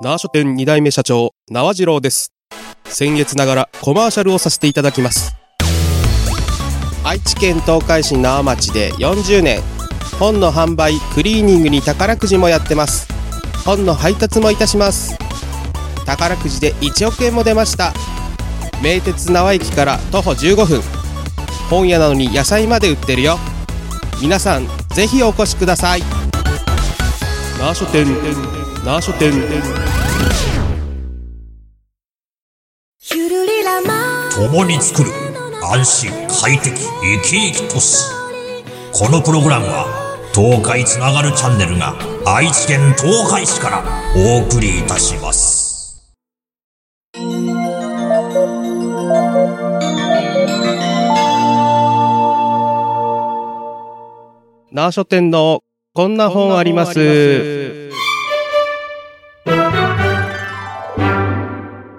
縄書店2代目社長、縄次郎です。先月ながらコマーシャルをさせていただきます。愛知県東海市縄町で40年、本の販売、クリーニングに宝くじもやってます。本の配達もいたします。宝くじで1億円も出ました。名鉄縄駅から徒歩15分。本屋なのに野菜まで売ってるよ。皆さん、ぜひお越しください。縄書店、縄書店。共に作る安心快適生き生き都市このプログラムは東海つながるチャンネルが愛知県東海市からお送りいたします縄書店のこんな本あります。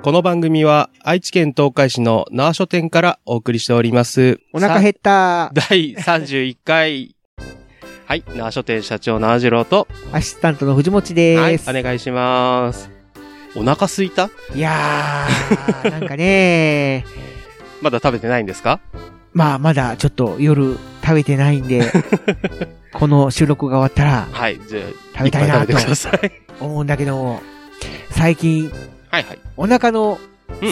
この番組は愛知県東海市の縄書店からお送りしております。お腹減った。第31回。はい。縄書店社長縄次郎と、アシスタントの藤持はい。です。お願いします。お腹すいた？いやー、なんかねまだ食べてないんですか？まあまだちょっと夜食べてないんで、この収録が終わったらはい。じゃあ、食べたいなと。思うんだけども、最近はいはい。お腹の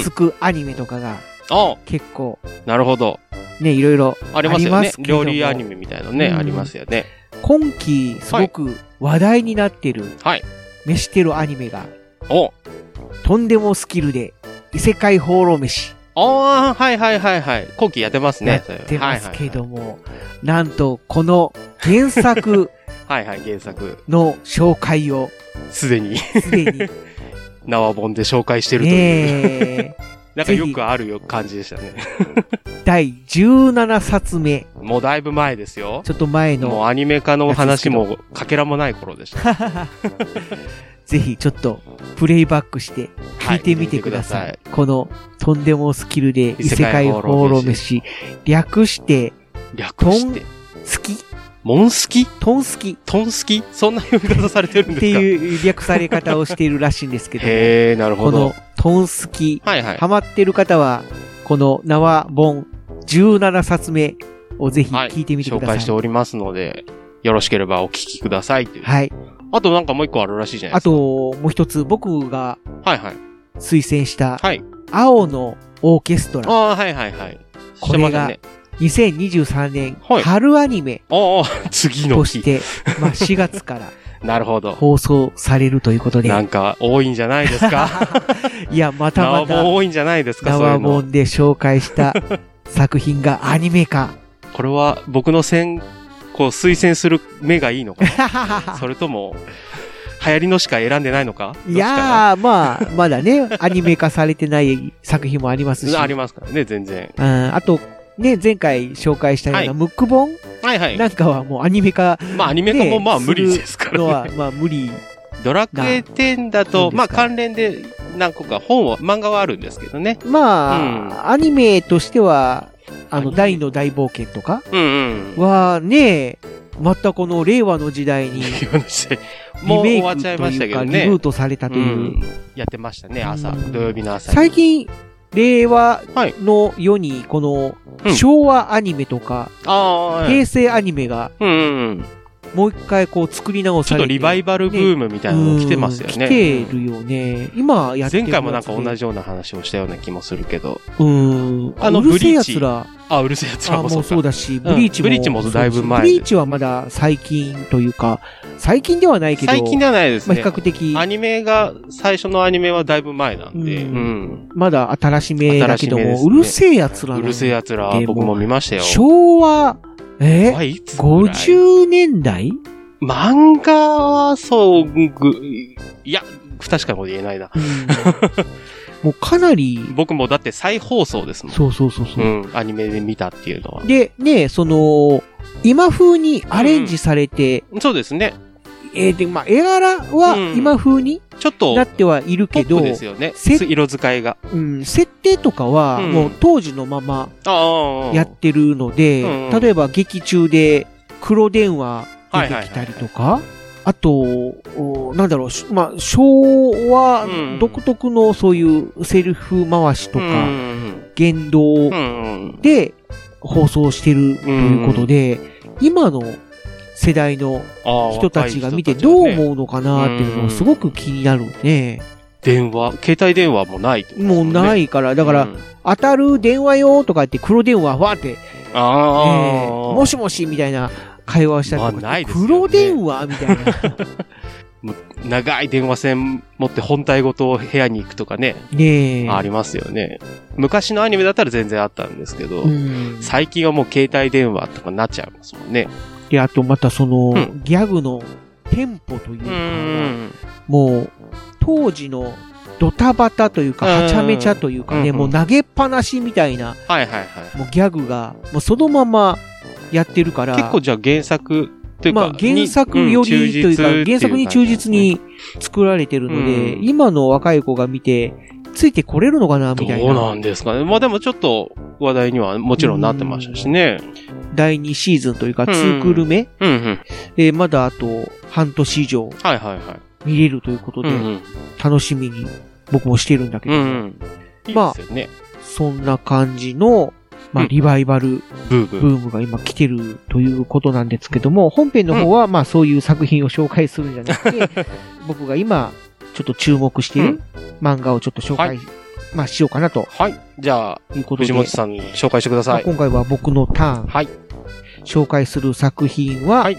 すくアニメとかがあ結構なるほど。ね、いろいろありますよね。料理アニメみたいなのね、うんありますよね。今期すごく話題になってる、はい。飯テロアニメが、おとんでもスキルで異世界放浪飯ああ、はいはいはいはい。後期やってますやね。ってますけども。も、なんとこの原作 はいはい、原作。の紹介をすでにすでに縄本で紹介してるという。ねえなんかよくあるよ感じでしたね。第17冊目、もうだいぶ前ですよ。ちょっと前もうの、アニメ化の話もかけらもない頃でした。ぜひちょっとプレイバックして聞いてみてください。はいこのとんでもスキルで異世界放浪飯、略して、略して。好きモンスキ？トンスキトンスキ？そんな読み方されてるんですか？っていう略され方をしているらしいんですけども、へえ、なるほどこの。トンスキ、はいはい。ハマってる方は、この縄本17冊目をぜひはい聞いてみてく紹ださい。介しておりますので、よろしければお聞きくださいという。はい。あとなんかもう一個あるらしいじゃないあですか。と、もう一つ僕がはいはい。推薦した、はい。青のオーケストラ。ああ、はいはいはい。これがね。2023年、はい春アニメ 次の日。として、まあ4月から なるほど。放送されるということで。なんか多いんじゃないですか？いや、また縄また本多いんじゃないですか、縄。本で紹介した作品がアニメ化。これは僕の選、こう推薦する目がいいのかな？それとも、流行りのしか選んでないのか？いやー、まあ、まだね、アニメ化されてない作品もありますし。ありますからね、全然。うんあと、ね、前回紹介したような、はいムック本？はいはい。なんかはもうアニメ化まあアニメ化もまあ無理ですかのはらね。、まあ無理。ドラクエ10だなと、まあ関連で何個か本は、漫画はあるんですけどね。まあ、アニメとしては、あの、大の大冒険とか？はね、またこの令和の時代に、もう終わっちゃいましたけどねリブー。トされたという。うんやってましたね、朝。うん土曜日の朝に。最近、令和はい。の世に、このう、ん。昭和アニメとか、平成アニメが。もう一回こう作り直されて。ちょっとリバイバルブームみたいなの来てますよね。うん来てるよね。今やってる前回もなんか同じ。じような話をしたような気もするけど。うん。あのうるせえブリーチ奴ら、あ、うるせえやつらあ、もそうだし、ブリーチも。ブリーチもだいぶ前ブリーチはまだ最近というか、最近ではないけど、最近ではないですまあね。比較的、アニメが、最初のアニメはだいぶ前なんで、ううんん。まだ新しめだけども、ねうるせえ奴らのうるせえ奴ら、でも僕も見ましたよ。昭和、え？はいいつぐらい ?50 年代？漫画は、そう、ぐ、いや、不確かなこと言えないな。うん もうかなり、僕もだって再放送ですもん。そうそうそうそうう。ん、アニメで見たっていうのは。で、ね、その、今風にアレンジされて、そうですね。えーで、まあ、絵柄はうん。今風にちょっとな、ってはいるけど、ですよね。せ色使いが。うん、設定とかはうん。もう当時のまま。やってるので、うんうん。例えば劇中で黒電話出てきたりとか、あと、おなんだろう、しまあ、昭和うん。独特のそういうセルフ回しとうか、ん言動で放送してるということで、今の世代の人たちが見てどう思うのかなっていうのがすごく気になるね。電話、携帯電話もないもうもんね。ないから、だから、うん当たる電話よとか言って黒電話わーって、えああ、ーもしもしみたいな会話をしたりとか、まあないですよね黒電話みたいな。長い電話線持って本体ごと部屋に行くとかね、ねえ。ありますよね。昔のアニメだったら全然あったんですけど、うん。最近はもう携帯電話とかなっちゃいますもんね。で、あとまたその、うんギャグのテンポといううか、ん。もう、当時のドタバタというか、うんはちゃめちゃというかね、うんもう投げっぱなしみたいな、はいはいはい。もうギャグが、もうそのままやってるから、結構じゃあ原作というか、まあ原作よりというか、原作に忠実に作られてるので、うん今の若い子が見て、ついてこれるのかなみたいな。どうなんですかね。まあでもちょっと話題にはもちろんなってましたしね。第2シーズンというか、うん2クール目、うんうん。で、まだあと半年以上はいはいはい。見れるということで、うんうん。楽しみに僕もしてるんだけど、うんまあ。そんな感じの、まあ、うんリバイバルブームが今来てるということなんですけども、本編の方は、まあそういう作品を紹介するんじゃなくて、僕が今、ちょっと注目している漫画をちょっと紹介、はいまあしようかなとはい。じゃあ、いうことで、藤本さん紹介してくだまさい。あ今回は僕のターン、はい。紹介する作品は、はい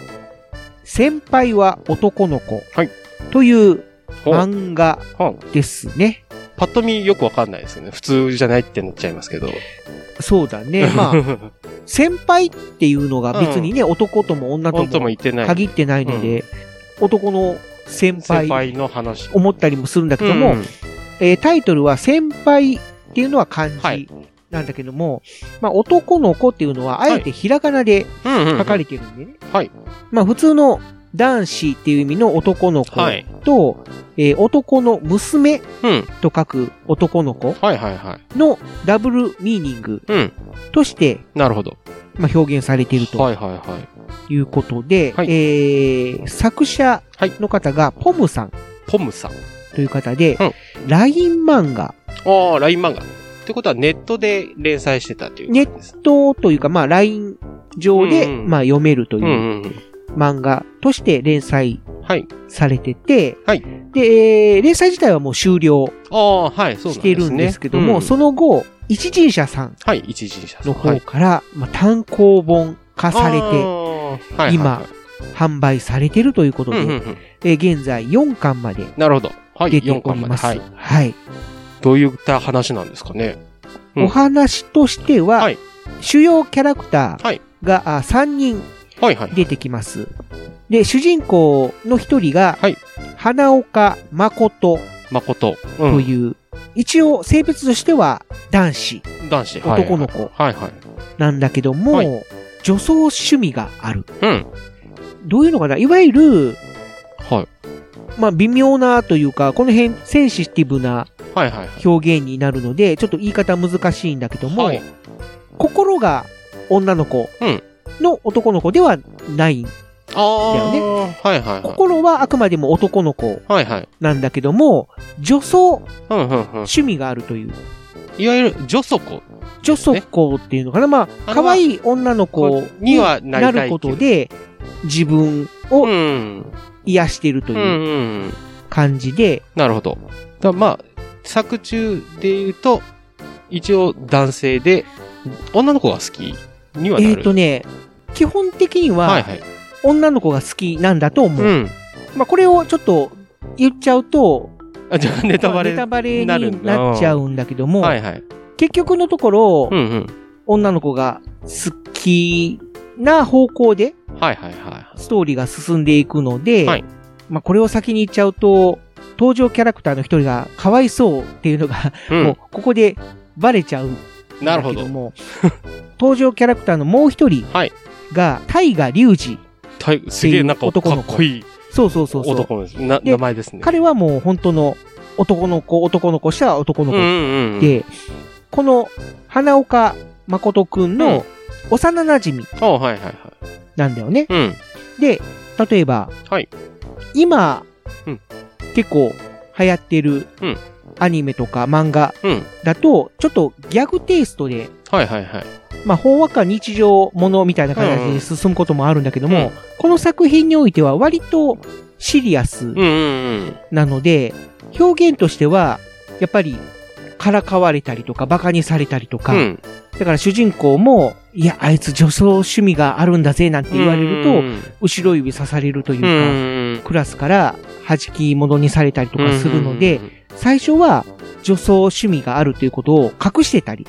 先輩は男の子はいという漫画ほですね。パッと見よくわかんないですよね。普通じゃないってなっちゃいますけど。そうだね。まあ、先輩っていうのが別にね、男とも女とも。限ってないので、男の先輩先輩の話。思ったりもするんだけども、うんえータイトルは先輩っていうのは漢はい字なんだけども、まあ男の子っていうのはあえてひらがなで書かれてるんでね。はい。まあ普通の男子っていう意味の男の子はいと、えー男の娘うん。と書く男の子。のダブルミーニングうん。として、なるほど。まあ、表現されているとはいはいはい。いうことで、はいえー作者の方がポムさんポムさん。という方で、うん LINE 漫画ああ、LINE 漫画。ってことはネットで連載してたということです。とというか、まあ、LINE 上で、うんうんまあ、読めるといううんうんうん。漫画として連載はい。されてて、はいで、えー連載自体はもう終了ああ、はい、そうなんですね。しているんですけども、うんその後、一人者さん。のはい方から、まあ、単行本化されて、はいはい今はい販売されてるということで、うんうんうんえー現在4巻までなるほど。はい、出て4おります。ははいい。どういった話なんですかね？うんお話としては、はい主要キャラクタはいーが、あ3人はいはい。出てきます。で、主人公の一人が、はい花岡誠誠。うん。という、一応性別としては男子男子。はい男の子はいはい。なんだけども、はい女装趣味がある。うん。どういうのかな？いわゆる、はい。まあ微妙なというか、この辺センシティブな。表現になるので、ちょっと言い方難しいんだけども、はい心が女の子うんの男の子ではない。ああ。だよねはいはいはい。心はあくまでも男の子。なんだけども、女装。趣味があるという。いわゆる、女祖子女装子っていうのかなまあ、可愛い女の子にはなることで、自分をうん。癒しているとうんいううん。感じで、なるほど。だまあ、作中で言うと、一応男性で、女の子が好きにはなる。えっ、とね、基本的にははいはい。女の子が好きなんだと思う。うん。まあ、これをちょっと言っちゃうと、あ、じゃあネタバレ。まあネタバレになっちゃうんだけども、はいはい。結局のところ、うんうん。女の子が好きな方向ではいはいはストーリーが進んでいくので、はいまあこれを先に言っちゃうと、登場キャラクターの一人がかわいそうっていうのが、い。うん。もうここでバレちゃうんなるほど。も、登場キャラクターのもう一人はいが、大河隆二。すげえなんかか男の子っこいいそうそうそうそう。男です。名前ですね。彼はもう本当の男の子、男の子した男の子うんうんうん。で、この花岡誠くんの幼馴染あはいはいはい。なんだよね。うん。で、例えば、はい今、うん結構流行ってるうんアニメとか漫画うん。だと、ちょっとギャグテイストで、はいはいはい。まあ、ほんわか日常ものみたいな形で進むこともあるんだけども、うんこの作品においては割とシリアスうんうんなので、表現としては、やっぱり、からかわれたりとか、馬鹿にされたりとか、うん。うん。だから主人公も、いや、あいつ女装趣味があるんだぜ、なんて言われると、うん後ろ指刺されるといううか、ん。クラスから弾き戻にされたりとかするので、うん最初は女装趣味があるということを隠してたり。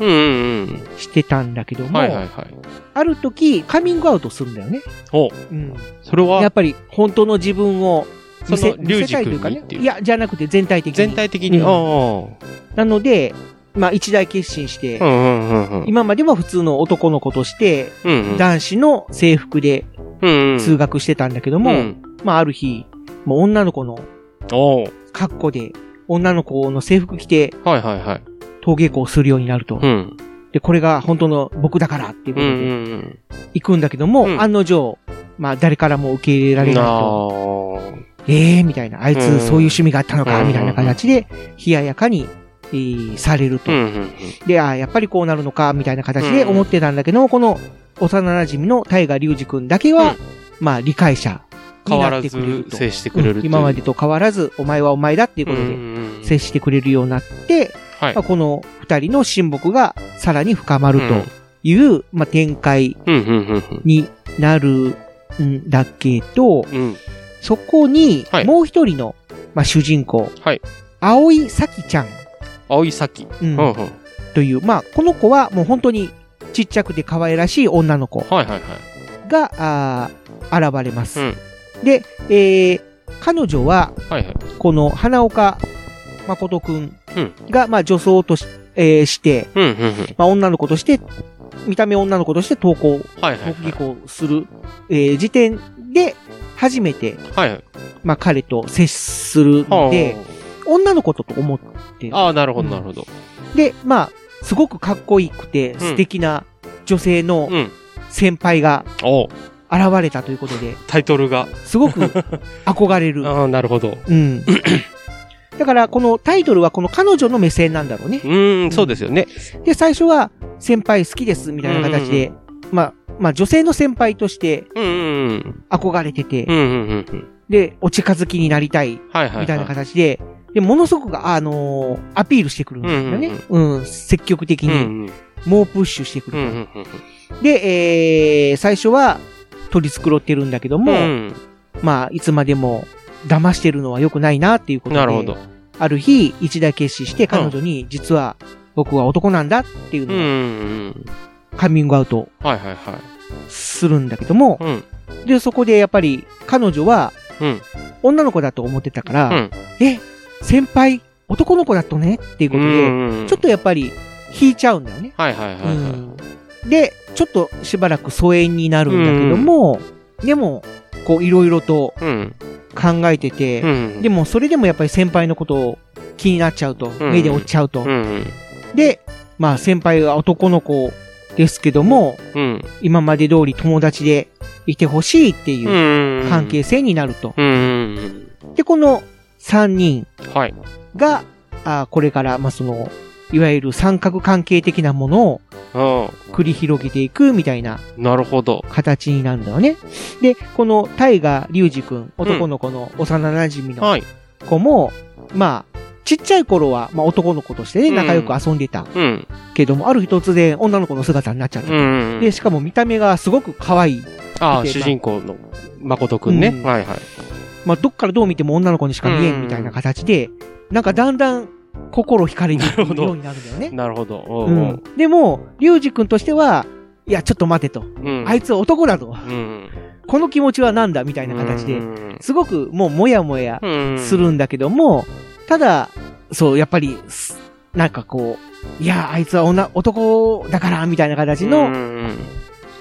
してたんだけども。ある時カミングアウトするんだよね。お、うん、それは？やっぱり本当の自分を見せ見せたいというか。ねいや、じゃなくて全体的に。全体的に？うんあなので、まあ一大決心して。今までは普通の男の子として。男子の制服で。通学してたんだけども、うんまあある日、もう女の子の格好で、女の子の制服着て。登下校するようになると。うん。で、これが本当の僕だからっていうことでん行くんだけども、うん案の定、まあ誰からも受け入れらうん。れないと。あええー、みたいな。あいつうんそういう趣味があったのか、うんみたいな形で、冷ややかに、えーされると。ーうんうんうん。で、あーやっぱりこうなるのか、みたいな形で思ってたんだけど、この幼馴染の大河隆二くんだけは、うん。まあ理解者に変わらなってくれると。ず接してくれるう。うん今までと変わらず、お前はお前だっていうことで、うん接してくれるようになって、はい。まあ、この二人の親睦がさらに深まるという、まあ、展開うんうんうんうん。になるんだけど、うん。そこにはい、もう一人の、まあ、主人公、はい。青井咲ちゃん、青い咲。うんうんうん。という、まあ、この子はもう本当にちっちゃくて可愛らしい女の子はいはいはい。が、あー現れます。うんで、えー、彼女は、はいはい。この花岡誠くんうんが、まあ、女装とし,、えーして、うんうんうん。まあ、女の子として、見た目女の子として登校、はいはいはい。登下校する、えー時点で、初めて、はいはい。まあ、彼と接するので、女の子とと思ってるああ、なるほどなるほど。で、まあ、すごくかっこよくて、素敵な女性のうん。先輩がお現れたということで、タイトルが。すごく 憧れる。ああ、なるほど。うん。だから、このタイトルはこの彼女の目線なんだろうね。うーん、そうですよね。で、最初は、先輩好きです、みたいな形で、まあ、まあ、女性の先輩としてうんうんうん。憧れてて、うんうんうんうん。で、お近づきになりたい、はいはいはい。みたいな形で、で、ものすごく、あのーアピールしてくるんですよね。うん、積極的うんうに、ん。猛プッシュしてくるうんうんと。で、えー、最初は、取り繕ってるんだけどうん。も、うんまあ、いつまでも、騙してるのは良くないなっていうことで、なるほど。ある日、一大決心して彼女に、実は、僕は男なんだっていううんうのを、んカミングアウトはいはいはい。するんだけども、うん。で、そこでやっぱり、彼女は、うん。女の子だと思ってたから、うんえ、先輩、男の子だとねっていうことで、うんちょっとやっぱり、引いちゃうんだよね。はいはいはいはい。うんで、ちょっとしばらく疎遠になるんだけども、でも、こう、いろいろとうん。考えてて、うん。でも、それでもやっぱり先輩のことを気になっちゃうと、ん目で追っちゃうと。うん。で、まあ、先輩は男の子ですけども、うん。今まで通り友達でいてほしいっていううん。関係性になると。うん。で、この3人はい。が、あこれから、まあ、その、いわゆる三角関係的なものをう繰り広げていくみたいなん。なるほど。形になるんだよね。で、この大河隆二くん、男の子の幼馴染のはい。子も、まあ、ちっちゃい頃は、まあ男の子としてね、うん仲良く遊んでたうん。けども、ある日突然女の子の姿になっちゃった。うん。で、しかも見た目がすごく可愛い。ああ、主人公の誠くんね。うんはいはい。まあ、どっからどう見ても女の子にしか見えうんんみたいな形で、なんかだんだん心惹かれていくなるようになるんだよね。なるほど。ううんん。でも、隆二くんとしては、いや、ちょっと待てと。うん。あいつは男だと。うん。この気持ちはなんだみたいな形でう、んすごくもうもやもやうん。するんだけども、ただ、そう、やっぱり、すなんかこう、いや、あいつは女、男だから、みたいな形うの、ん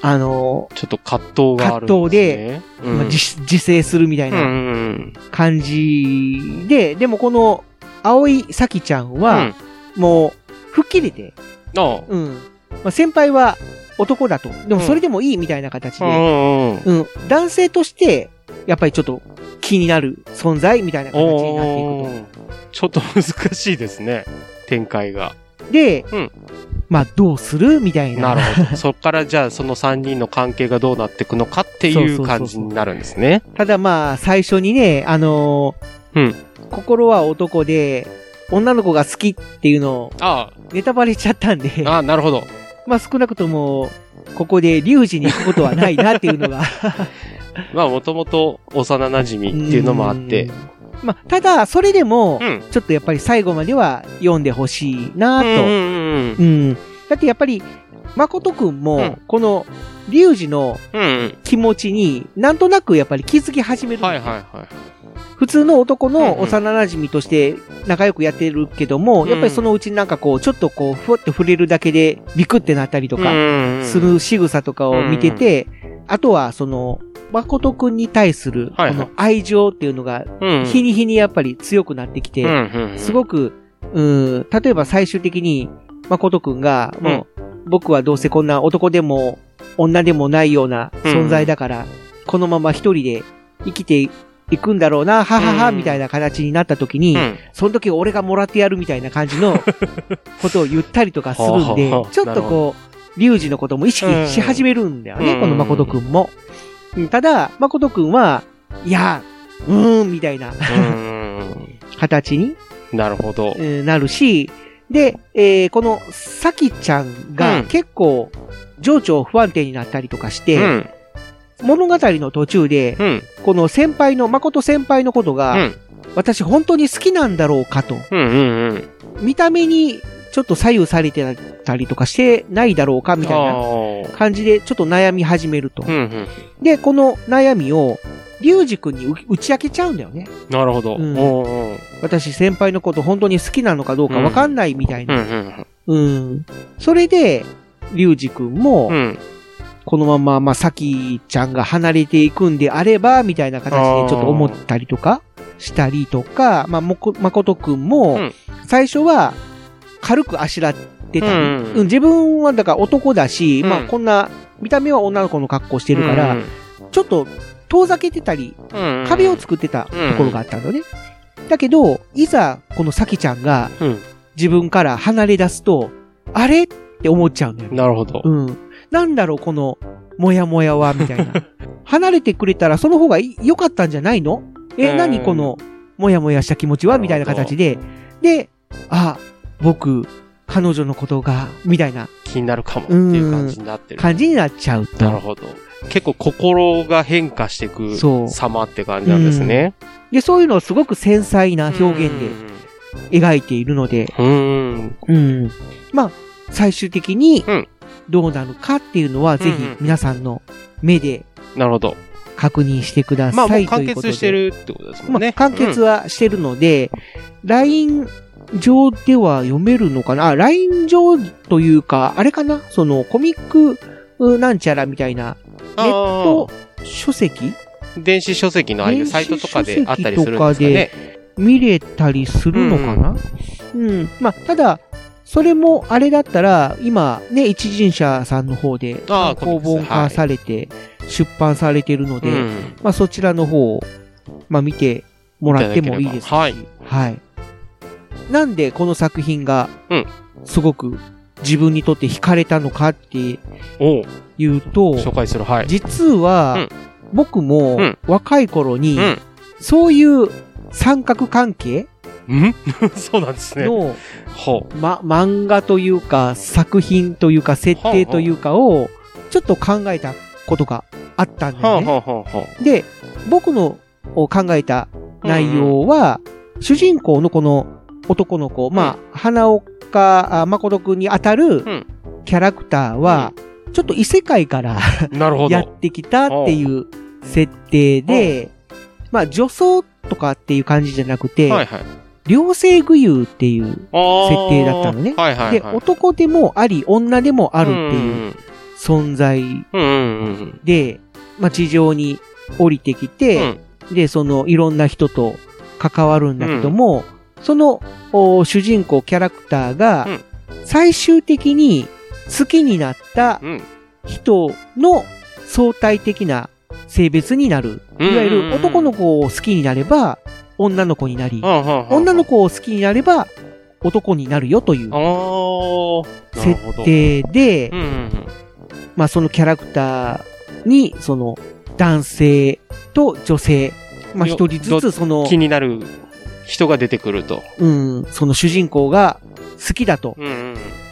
あの、ちょっと葛藤があるんですね。まあ自自制するみたいなん感じで、でもこの、青井咲ちゃんは、もう、吹っ切れて、あうん。まあ、先輩は男だと。でもそれでもいいみたいな形で、んうん。うん。男性として、やっぱりちょっと気になる存在みたいな形になっていくおーちょっと難しいですね。展開が。と。で、うんまあどうする？みたいな。なるほど。そっからじゃあその3人の関係がどうなっていくのかっていうそうそうそうそう感じになるんですね。ただまあ最初にね、あのーうん心は男で、女の子が好きっていうのをあネタバレしちゃったんで、あ、ああ、なるほど。まあ少なくとも、ここでリュウジに行くことはないなっていうのが まあもともと幼馴染っていうのもあってうん。。まあ、ただ、それでも、うん。ちょっとやっぱり最後までは読んでほしいなと。うん。だってやっぱり、誠くんうんも、この、リュウジの気持ちに、なんとなくやっぱり気づき始めうん。る。はいはいはい。普通の男の幼馴染として仲良くやってるけども、うんやっぱりそのうちなんかこう、ちょっとこう、ふわって触れるだけでビクってなったりとか、する仕草とかを見てて、あとはその、誠くんに対する、この愛情っていうのが、うん、日に日にやっぱり強くなってきて、すごく、く、うん、例えば最終的に、誠くんが、もう、僕はどうせこんな男でも女でもないような存在だから、このまま一人で生きていくんだろうな、ははは、うん。みたいな形になった時に、うん。その時俺がもらってやるみたいな感じのことを言ったりとかするんでちょっとこう、リュウジのことも意識し始めるんだよね、うんこの誠くんも。うんただ、誠くんは、いや、うーん、みたいなうん形になるほど。えーなるし、で、えーこの、さきちゃんうがん結構、情緒不安定になったりとかして、うん。物語の途中で、うん。この先輩の、誠先輩のことうが、ん。私本当に好きなんだろうかと、うん。うん。見た目にちょっと左右されてたりとかしてないだろうかみたいなな。感じでちょっと悩み始めると。うん。うん。で、この悩みを、リュウジ君にう打ち明けちゃうんだよね。なるほど。ううんん。うん。私先輩のこと本当に好きなのかどうかわかんないみたいな。うん。うん。それで、リュウジ君も、うん。このまま、まあ、さきちゃんが離れていくんであれば、みたいな形でちょっと思ったりとか、したりとか、まあ、もこ、まことくんもうん、最初は、軽くあしらってたり、うんうん自分はだから男だし、うんまあ、こんな、見た目は女の子の格好してるから、ちょっと遠ざけてたり、うん、壁を作ってたところがあったのね。だけど、いざ、このさきちゃんがうん。自分から離れ出すと、あれって思っちゃうんだよね。なるほど。うん。なんだろう、この、もやもやは、みたいな。離れてくれたらその方がい良かったんじゃないの？え、うん何この、もやもやした気持ちは？みたいな形で。で、あ、僕、彼女のことが、みたいな気になるかもっていう感じになってる。感じになっちゃうと。なるほど。結構心が変化していく様って感じなんですね。で、そういうのをすごく繊細な表現で描いているので、うん。うん。うん。まあ、最終的にうん、どうなるかっていうのは、ぜひうん皆さんの目でなるほど。確認してください。う完ということで結してるってことですもんね。まあ、完結はしてるので、LINE 上では読めるのかな？あ、LINE 上というか、あれかな？そのコミックうなんちゃらみたいな、うんネット書籍？電子書籍のああいうサイトとかであったりするんですかね。見れたりするのかな？うん、まあ、ただ、それもあれだったら、今ね、一人者さんの方で、ああ公本化されて、出版されてるので、うん。まあそちらの方を、まあ見てもらってもいいですし。いただけれはい。なんでこの作品がうん、すごく自分にとって惹かれたのかっていうと、紹介する。はい。実は、うん僕もうん若い頃に、うん。そういう三角関係うん？そうなんですね。の、ほま、漫画というか、作品というか、設定というかを、ちょっと考えたことがあったんう。だよね。で、僕のを考えた内容は、主人公のこの男の子、まあ、花岡あ誠くんに当たるん。キャラクターは、ちょっと異世界から。やってきたっていう設定で、まあ、女装とかっていう感じじゃなくて、はいはい。両性具有っていう、設定だったのね。はいはいはい。で、男でもあり、女でもあるっていううん存在で、まあ、地上に降りてきうて、ん。で、そのいろんな人と関わるんだけども、そのお主人公キャラクターがうん、最終的に好きになったうん。人の相対的な性別になる。いわゆる男の子を好きになれば、女の子になり、女の子を好きになれば、男になるよという設定で、まあそのキャラクターに、その男性と女性、まあ一人ずつその、気になる人が出てくると。うん、その主人公が好きだと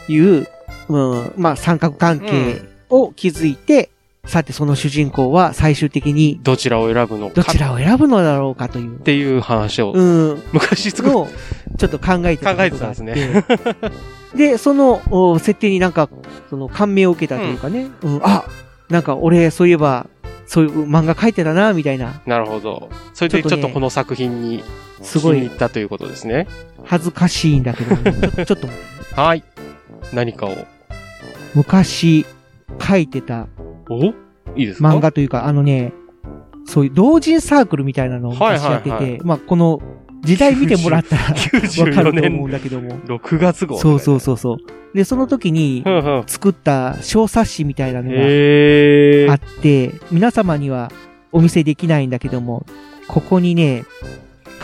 いう、うん、まあ三角関係を築いて、さてその主人公は最終的にどちらを選ぶのか。どちらを選ぶのだろうかという。っていう話を。うん。昔作っちょっと考えてた。考えてたんですね。で、その設定になんか、その感銘を受けたというかね。うん、うん、あ、なんか俺そういえば、そういう漫画描いてたな、みたいな。なるほど。それでちょっとこの作品に、すごい。気に入ったということですね。恥ずかしいんだけど、ね、ちょ ちょっと。はい。何かを。昔、書いてた。お？いいですか？漫画というか、あのね、そういう同人サークルみたいなのを昔やってて、はいはいはい、まあこの時代見てもらったらわかると思うんだけども。6月号、そうそうそうそう。で、その時に作った小冊子みたいなのがあって、皆様にはお見せできないんだけども、ここにね、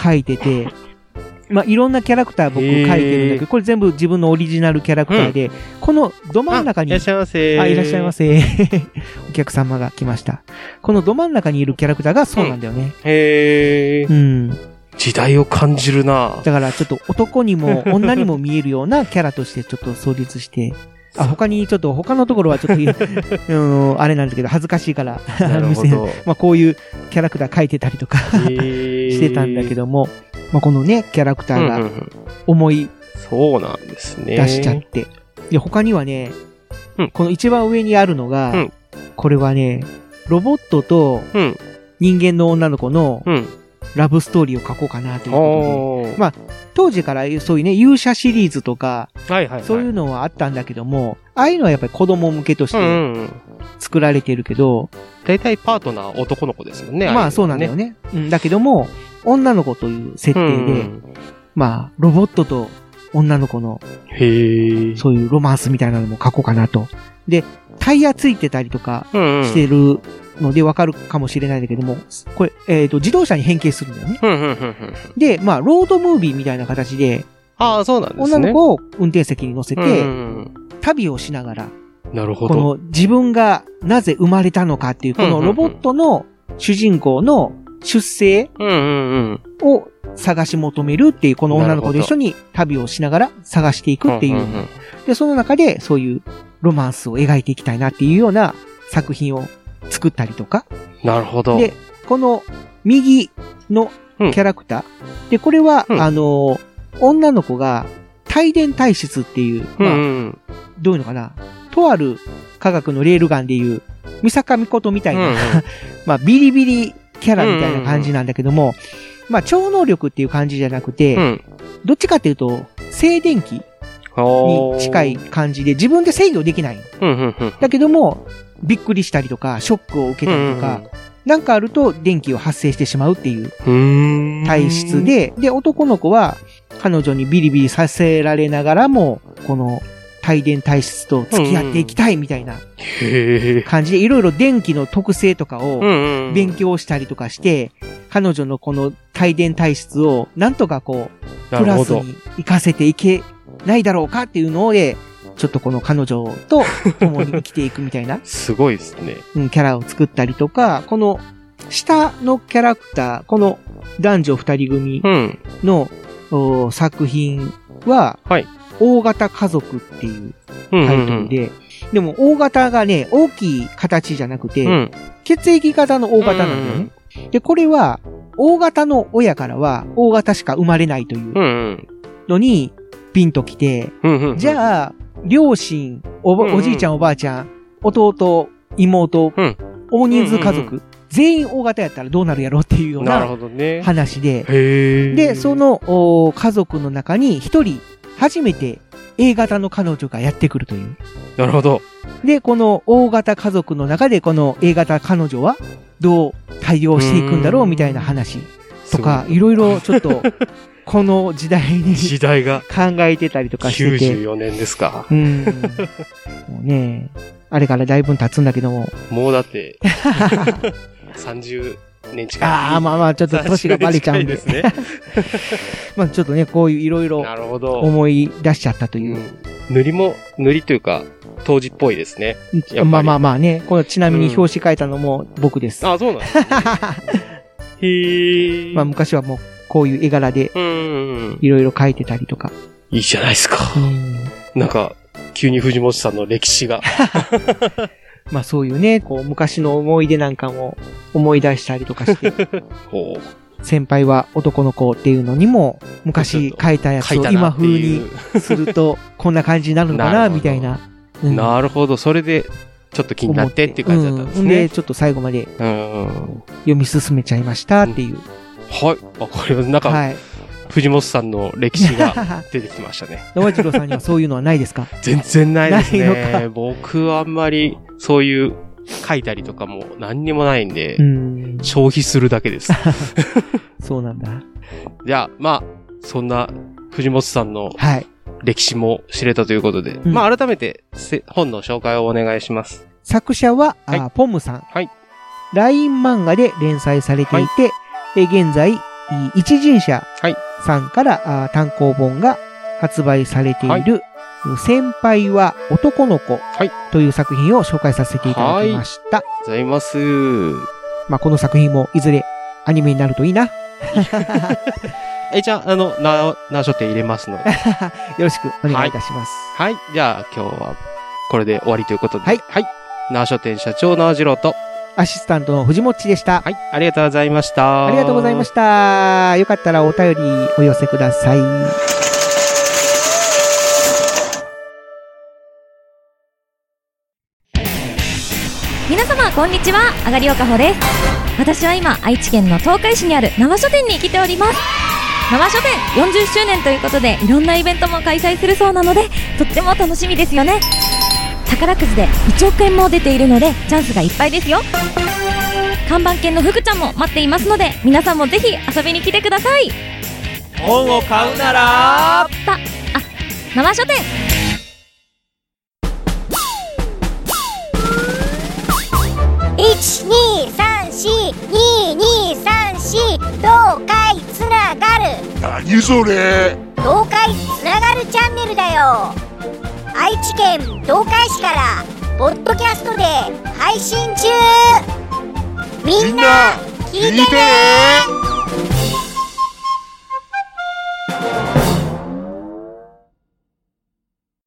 書いてて、まあ、いろんなキャラクター僕書いてるんだけど、これ全部自分のオリジナルキャラクターで、うん、このど真ん中に、いらっしゃいませ。あ、いらっしゃいませ。お客様が来ました。このど真ん中にいるキャラクターがそうなんだよね。うん、へー。うん。時代を感じるな。だからちょっと男にも 女にも見えるようなキャラとしてちょっと創立して、あ、他にちょっと、他のところはちょっと、うん、あれなんですけど、恥ずかしいから、まあこういうキャラクター書いてたりとかしてたんだけども、まあ、このね、キャラクターが思い、そうなんですね。出しちゃって。で、他にはね、うん、この一番上にあるのが、うん、これはね、ロボットと人間の女の子のラブストーリーを書こうかなということで。まあ、当時からそういうね、勇者シリーズとか、はいはいはい、そういうのはあったんだけども、ああいうのはやっぱり子供向けとして作られてるけど、大体パートナー男の子ですもんね。まあそうなんだよね。うん、だけども、女の子という設定で、うん、まあ、ロボットと女の子の、へそういうロマンスみたいなのも書こうかなと。で、タイヤついてたりとかしてるのでわかるかもしれないんだけども、これ、えっ、ー、と、自動車に変形するんだよね。で、まあ、ロードムービーみたいな形で、ああ、そうなんですね。女の子を運転席に乗せて、旅をしながら、なるほど。この自分がなぜ生まれたのかっていう、このロボットの主人公の出生を探し求めるっていう、この女の子と一緒に旅をしながら探していくっていう。で、その中でそういうロマンスを描いていきたいなっていうような作品を作ったりとか。なるほど。で、この右のキャラクター。うん、で、これは、うん、あの、女の子が帯電体質っていう、まあ、うんうん、どういうのかな。とある科学のレールガンでいう、三坂美琴みたいな、うんうん、まあ、ビリビリキャラみたいな感じなんだけども、まあ、超能力っていう感じじゃなくて、うん、どっちかっていうと、静電気に近い感じで、自分で制御できない。だけども、びっくりしたりとか、ショックを受けたりとか、なんかあると電気を発生してしまうっていう体質で、で、男の子は彼女にビリビリさせられながらも、この帯電体質と付き合っていきたいみたいな感じで、いろいろ電気の特性とかを勉強したりとかして、彼女のこの帯電体質をなんとかこう、プラスに活かせていけないだろうかっていうので、ちょっとこの彼女と共に生きていくみたいな。すごいですね。うん、キャラを作ったりとか、この下のキャラクター、この男女二人組の、うん、作品は、はい、大型家族っていうタイトルで、でも大型がね、大きい形じゃなくて、うん、血液型の大型なんだよね。で、これは、大型の親からは大型しか生まれないというのに、ピンと来て、じゃあ、両親、おば、おじいちゃんおばあちゃん、弟、妹、うん、大人数家族、全員大型やったらどうなるやろっていうような話で、ね、で、その家族の中に一人、初めて A 型の彼女がやってくるという。なるほど。で、この大型家族の中でこの A 型彼女はどう対応していくんだろうみたいな話とか、いろいろちょっと この時代に時代が考えてたりとかしてて。94年ですか。うん。もうね、あれからだいぶ経つんだけども。もうだって、30年近い。ああ、まあまあ、ちょっと年がバレちゃうんで。30年近いですね。まあちょっとね、こういういろいろ。思い出しちゃったという。うん塗りも、塗りというか、当時っぽいですね。まあまあまあね、このちなみに表紙書いたのも僕です。あ、そうなんですね。へえ。まあ昔はもうこういう絵柄でうんうんうん。いろいろ書いてたりとか。いいじゃないですか。うんなんか、急に藤本さんの歴史が。まあそういうね、こう昔の思い出なんかも思い出したりとかして、ほう。先輩は男の子っていうのにも昔書いたやつを今風いにう。すると こんな感じになるのかな、みたいな。うんなるほど。それで、ちょっと気になってっていう感じだったんですねうんで、。ちょっと最後までうん。読み進めちゃいましたっていう。はい。あ、これはなんか、はい。藤本さんの歴史が 出てきましたね。野間次郎さんにはそういうのはないですか？全然ないですね。僕はあんまり、そういう、書いたりとかも何にもないんでう、ん。消費するだけです。そうなんだ。じゃあ、まあ、そんな、藤本さんのはい。歴史も知れたということで、んまあ、改めて、せ本の紹介をお願いします。作者は、あはポムさん。はい。LINE 漫画で連載されていて、え現在、い一人社はいさんから、あ単行本が発売されている、先輩は男の子はいという作品を紹介させていただきました。ございます。まあ、この作品もいずれアニメになるといいな。よ え、じゃあ、あの、な、な書店入れますので。ろしくお願いいたします。はい。じゃあ、今日は、これで終わりということで。はい。はい。な書店社長の次郎と、アシスタントの藤もっちでした。はい。ありがとうございました。ありがとうございましした。よかったらお便りお寄せください。こんにちは。あがりおかほです。私は今愛知県の東海市にある生書店。に来ております生書店40周年ということでいろんなイベントも開催するそうなのでとっても楽しみですよね。宝くじで1億円も出ているのでチャンスがいっぱいですよ。看板犬のふくちゃんも待っていますので皆さんもぜひ遊びに来てください。本を買うなら。たあ生書店2234東海つながる。何それ？東海つながるチャンネルだよ。愛知県東海市からポッドキャストで配信中。みんな聞いてね。